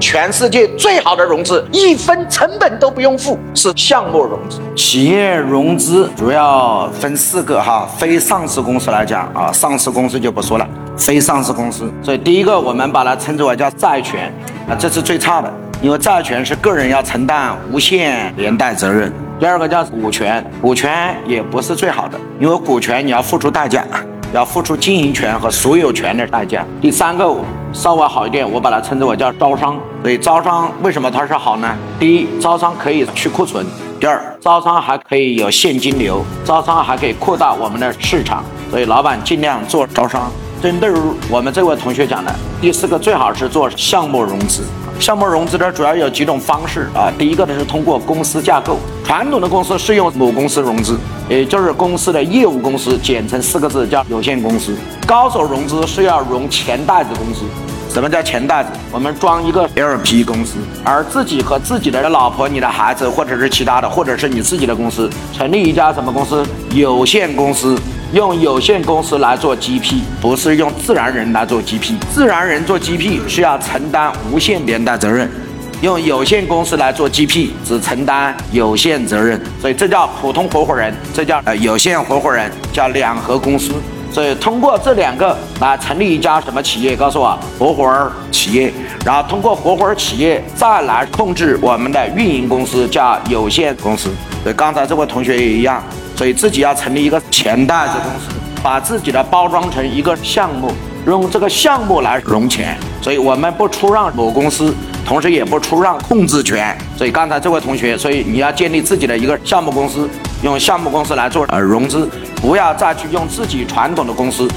全世界最好的融资，一分成本都不用付，是项目融资。企业融资主要分四个哈，非上市公司来讲啊，上市公司就不说了，非上市公司。所以第一个我们把它称之为叫债权啊，这是最差的，因为债权是个人要承担无限连带责任。第二个叫股权，股权也不是最好的，因为股权你要付出代价。要付出经营权和所有权的代价。第三个稍微好一点，我把它称之为叫招商。所以招商为什么它是好呢？第一，招商可以去库存；第二，招商还可以有现金流，招商还可以扩大我们的市场。所以老板尽量做招商。针对于我们这位同学讲的，第四个最好是做项目融资。项目融资呢，主要有几种方式啊。第一个呢是通过公司架构，传统的公司是用母公司融资，也就是公司的业务公司，简称四个字叫有限公司。高手融资是要融钱袋子公司。什么叫钱袋子？我们装一个 LP 公司，而自己和自己的老婆、你的孩子，或者是其他的，或者是你自己的公司，成立一家什么公司？有限公司。用有限公司来做 GP，不是用自然人来做 GP。自然人做 GP 是要承担无限连带责任，用有限公司来做 GP 只承担有限责任，所以这叫普通合伙人，这叫呃有限合伙人，叫两合公司。所以通过这两个来成立一家什么企业？告诉我，合伙企业。然后通过合伙企业再来控制我们的运营公司，叫有限公司。对，刚才这位同学也一样。所以自己要成立一个钱袋子公司，把自己的包装成一个项目，用这个项目来融钱。所以我们不出让某公司，同时也不出让控制权。所以刚才这位同学，所以你要建立自己的一个项目公司，用项目公司来做呃融资，不要再去用自己传统的公司。